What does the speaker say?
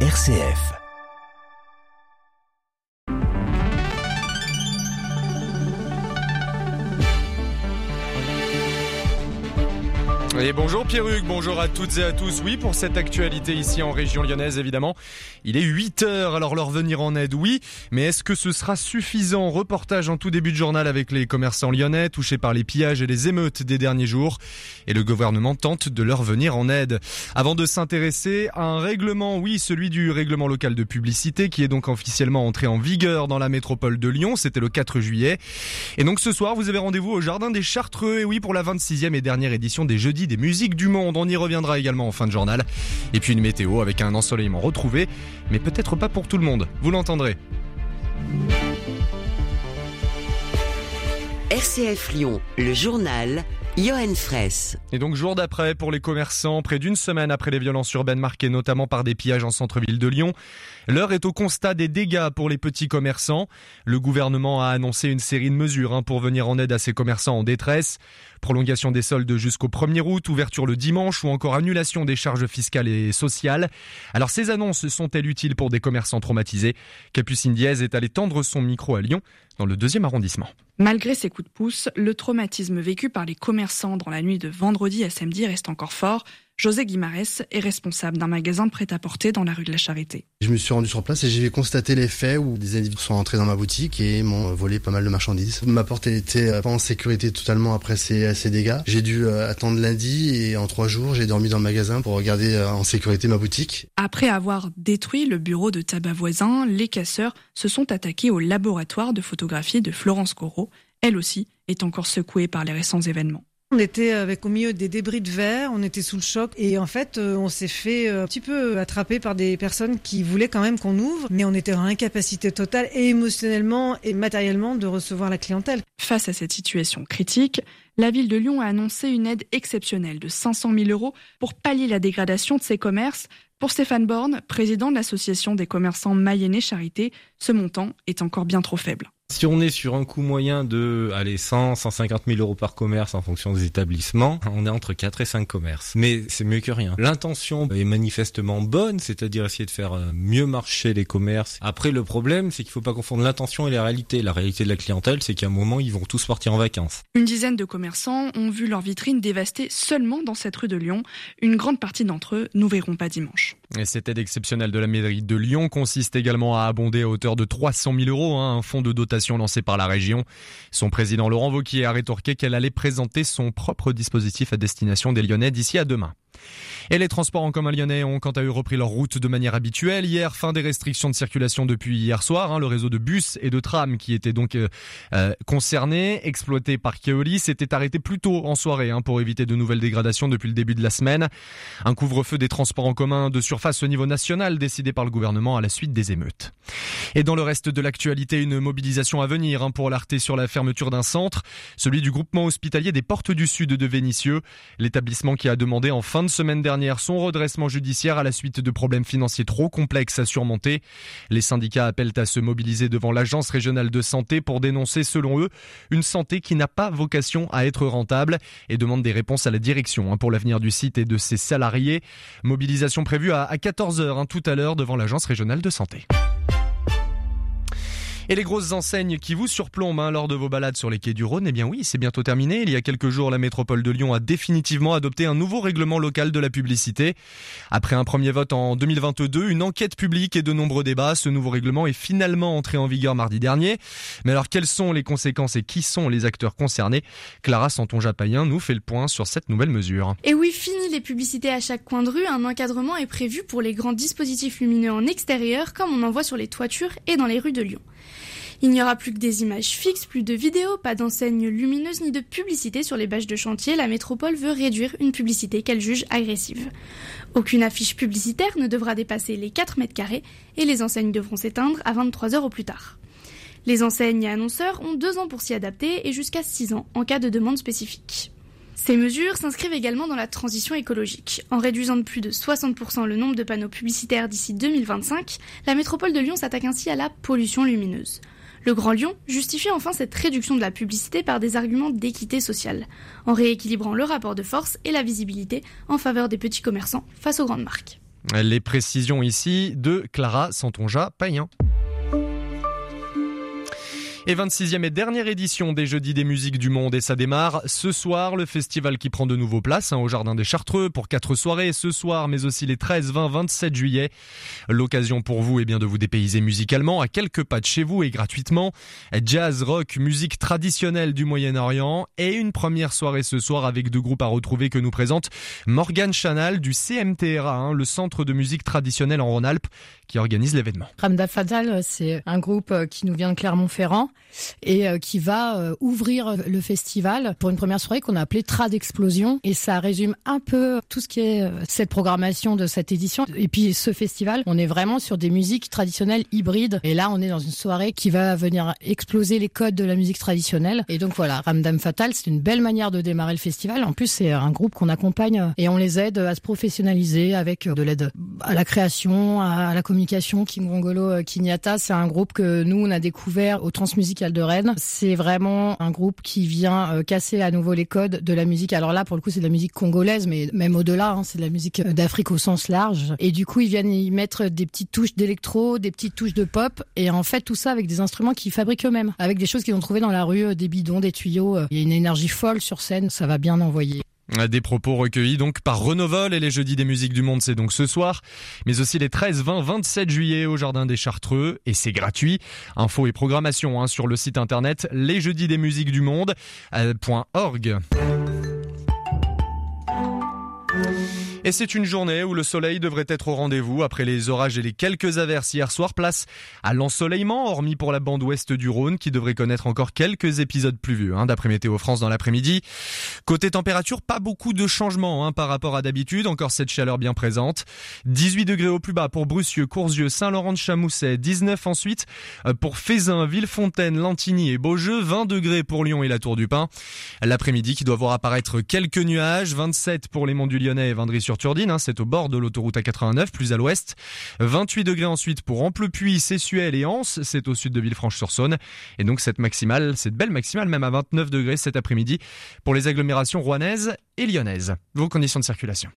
RCF. Et bonjour Pierruc, bonjour à toutes et à tous. Oui, pour cette actualité ici en région lyonnaise, évidemment. Il est 8 heures, alors leur venir en aide, oui. Mais est-ce que ce sera suffisant? Reportage en tout début de journal avec les commerçants lyonnais touchés par les pillages et les émeutes des derniers jours. Et le gouvernement tente de leur venir en aide. Avant de s'intéresser à un règlement, oui, celui du règlement local de publicité qui est donc officiellement entré en vigueur dans la métropole de Lyon. C'était le 4 juillet. Et donc ce soir, vous avez rendez-vous au Jardin des Chartreux. Et oui, pour la 26e et dernière édition des Jeudis des musiques du monde. On y reviendra également en fin de journal. Et puis une météo avec un ensoleillement retrouvé, mais peut-être pas pour tout le monde. Vous l'entendrez. RCF Lyon, le journal Johan Fraisse. Et donc jour d'après pour les commerçants, près d'une semaine après les violences urbaines marquées notamment par des pillages en centre-ville de Lyon, l'heure est au constat des dégâts pour les petits commerçants. Le gouvernement a annoncé une série de mesures hein, pour venir en aide à ces commerçants en détresse. Prolongation des soldes jusqu'au 1er août, ouverture le dimanche ou encore annulation des charges fiscales et sociales. Alors ces annonces sont-elles utiles pour des commerçants traumatisés? Capucine Diaz est allée tendre son micro à Lyon, dans le deuxième arrondissement. Malgré ces coups de pouce, le traumatisme vécu par les commerçants dans la nuit de vendredi à samedi reste encore fort. José Guimarès est responsable d'un magasin de prêt-à-porter dans la rue de la Charité. Je me suis rendu sur place et j'ai constaté les faits où des individus sont entrés dans ma boutique et m'ont volé pas mal de marchandises. Ma porte était pas en sécurité totalement après ces, ces dégâts. J'ai dû euh, attendre lundi et en trois jours j'ai dormi dans le magasin pour regarder euh, en sécurité ma boutique. Après avoir détruit le bureau de tabac voisin, les casseurs se sont attaqués au laboratoire de photographie de Florence Corot. Elle aussi est encore secouée par les récents événements. On était avec au milieu des débris de verre, on était sous le choc et en fait euh, on s'est fait un petit peu attraper par des personnes qui voulaient quand même qu'on ouvre, mais on était en incapacité totale et émotionnellement et matériellement de recevoir la clientèle. Face à cette situation critique, la ville de Lyon a annoncé une aide exceptionnelle de 500 000 euros pour pallier la dégradation de ses commerces. Pour Stéphane Borne, président de l'association des commerçants Mayennais Charité, ce montant est encore bien trop faible. Si on est sur un coût moyen de allez, 100, 150 000 euros par commerce en fonction des établissements, on est entre 4 et 5 commerces. Mais c'est mieux que rien. L'intention est manifestement bonne, c'est-à-dire essayer de faire mieux marcher les commerces. Après, le problème, c'est qu'il ne faut pas confondre l'intention et la réalité. La réalité de la clientèle, c'est qu'à un moment, ils vont tous partir en vacances. Une dizaine de commerçants ont vu leurs vitrines dévastées seulement dans cette rue de Lyon. Une grande partie d'entre eux nous verront pas dimanche. Et cette aide exceptionnelle de la mairie de Lyon consiste également à abonder à hauteur de 300 000 euros hein, un fonds de dotation lancé par la région. Son président Laurent Vauquier a rétorqué qu'elle allait présenter son propre dispositif à destination des Lyonnais d'ici à demain. Et les transports en commun lyonnais ont quant à eux repris leur route de manière habituelle. Hier, fin des restrictions de circulation depuis hier soir. Hein, le réseau de bus et de trams qui était donc euh, euh, concerné, exploité par Keolis, s'était arrêté plus tôt en soirée hein, pour éviter de nouvelles dégradations depuis le début de la semaine. Un couvre-feu des transports en commun de surface au niveau national décidé par le gouvernement à la suite des émeutes. Et dans le reste de l'actualité, une mobilisation à venir hein, pour alerter sur la fermeture d'un centre, celui du groupement hospitalier des Portes du Sud de Vénissieux, l'établissement qui a demandé en fin de semaine dernière son redressement judiciaire à la suite de problèmes financiers trop complexes à surmonter. Les syndicats appellent à se mobiliser devant l'Agence régionale de santé pour dénoncer, selon eux, une santé qui n'a pas vocation à être rentable et demandent des réponses à la direction hein, pour l'avenir du site et de ses salariés. Mobilisation prévue à 14h hein, tout à l'heure devant l'Agence régionale de santé. Et les grosses enseignes qui vous surplombent hein, lors de vos balades sur les quais du Rhône, eh bien oui, c'est bientôt terminé. Il y a quelques jours, la métropole de Lyon a définitivement adopté un nouveau règlement local de la publicité. Après un premier vote en 2022, une enquête publique et de nombreux débats, ce nouveau règlement est finalement entré en vigueur mardi dernier. Mais alors, quelles sont les conséquences et qui sont les acteurs concernés? Clara Santon-Japayen nous fait le point sur cette nouvelle mesure. Et oui, fini les publicités à chaque coin de rue. Un encadrement est prévu pour les grands dispositifs lumineux en extérieur, comme on en voit sur les toitures et dans les rues de Lyon. Il n'y aura plus que des images fixes, plus de vidéos, pas d'enseignes lumineuses ni de publicité sur les bâches de chantier. La métropole veut réduire une publicité qu'elle juge agressive. Aucune affiche publicitaire ne devra dépasser les 4 mètres carrés et les enseignes devront s'éteindre à 23 heures au plus tard. Les enseignes et annonceurs ont deux ans pour s'y adapter et jusqu'à 6 ans en cas de demande spécifique. Ces mesures s'inscrivent également dans la transition écologique. En réduisant de plus de 60% le nombre de panneaux publicitaires d'ici 2025, la métropole de Lyon s'attaque ainsi à la pollution lumineuse. Le Grand Lyon justifie enfin cette réduction de la publicité par des arguments d'équité sociale, en rééquilibrant le rapport de force et la visibilité en faveur des petits commerçants face aux grandes marques. Les précisions ici de Clara Santonja Payen. Et 26e et dernière édition des Jeudis des musiques du monde et ça démarre ce soir, le festival qui prend de nouveau place hein, au Jardin des Chartreux pour quatre soirées ce soir mais aussi les 13, 20, 27 juillet. L'occasion pour vous est bien de vous dépayser musicalement à quelques pas de chez vous et gratuitement. Jazz, rock, musique traditionnelle du Moyen-Orient et une première soirée ce soir avec deux groupes à retrouver que nous présente Morgan Chanal du CMTRA, hein, le centre de musique traditionnelle en Rhône-Alpes qui organise l'événement. Ramda Fatal, c'est un groupe qui nous vient de Clermont-Ferrand et euh, qui va euh, ouvrir le festival pour une première soirée qu'on a appelée Trad Explosion. Et ça résume un peu tout ce qui est euh, cette programmation de cette édition. Et puis ce festival on est vraiment sur des musiques traditionnelles hybrides. Et là on est dans une soirée qui va venir exploser les codes de la musique traditionnelle. Et donc voilà Ramdam Fatal c'est une belle manière de démarrer le festival. En plus c'est un groupe qu'on accompagne et on les aide à se professionnaliser avec de l'aide à la création à la communication. King Rongolo Kinyata c'est un groupe que nous on a découvert au C'est vraiment un groupe qui vient euh, casser à nouveau les codes de la musique. Alors là, pour le coup, c'est de la musique congolaise, mais même au-delà, hein, c'est de la musique euh, d'Afrique au sens large. Et du coup, ils viennent y mettre des petites touches d'électro, des petites touches de pop, et en fait, tout ça avec des instruments qu'ils fabriquent eux-mêmes, avec des choses qu'ils ont trouvées dans la rue, euh, des bidons, des tuyaux. Il y a une énergie folle sur scène, ça va bien envoyer. Des propos recueillis donc par Renovol et les Jeudis des musiques du monde, c'est donc ce soir, mais aussi les 13, 20, 27 juillet au Jardin des Chartreux et c'est gratuit. Info et programmation hein, sur le site internet les Et c'est une journée où le soleil devrait être au rendez-vous après les orages et les quelques averses hier soir. Place à l'ensoleillement, hormis pour la bande ouest du Rhône qui devrait connaître encore quelques épisodes pluvieux, hein, d'après Météo France dans l'après-midi. Côté température, pas beaucoup de changements hein, par rapport à d'habitude, encore cette chaleur bien présente. 18 degrés au plus bas pour Brucieux, Courzieux, Saint-Laurent-de-Chamousset, 19 ensuite euh, pour Fézin, Villefontaine, Lantigny et Beaujeu, 20 degrés pour Lyon et la Tour du Pin. L'après-midi qui doit voir apparaître quelques nuages, 27 pour les monts du Lyonnais et Vendry hein, c'est au bord de l'autoroute A89, plus à l'ouest. 28 degrés ensuite pour Amplepuis, Sessuel et Anse, c'est au sud de Villefranche-sur-Saône. Et donc cette maximale, cette belle maximale, même à 29 degrés cet après-midi pour les agglomérations rouennaises et lyonnaises. Vos conditions de circulation.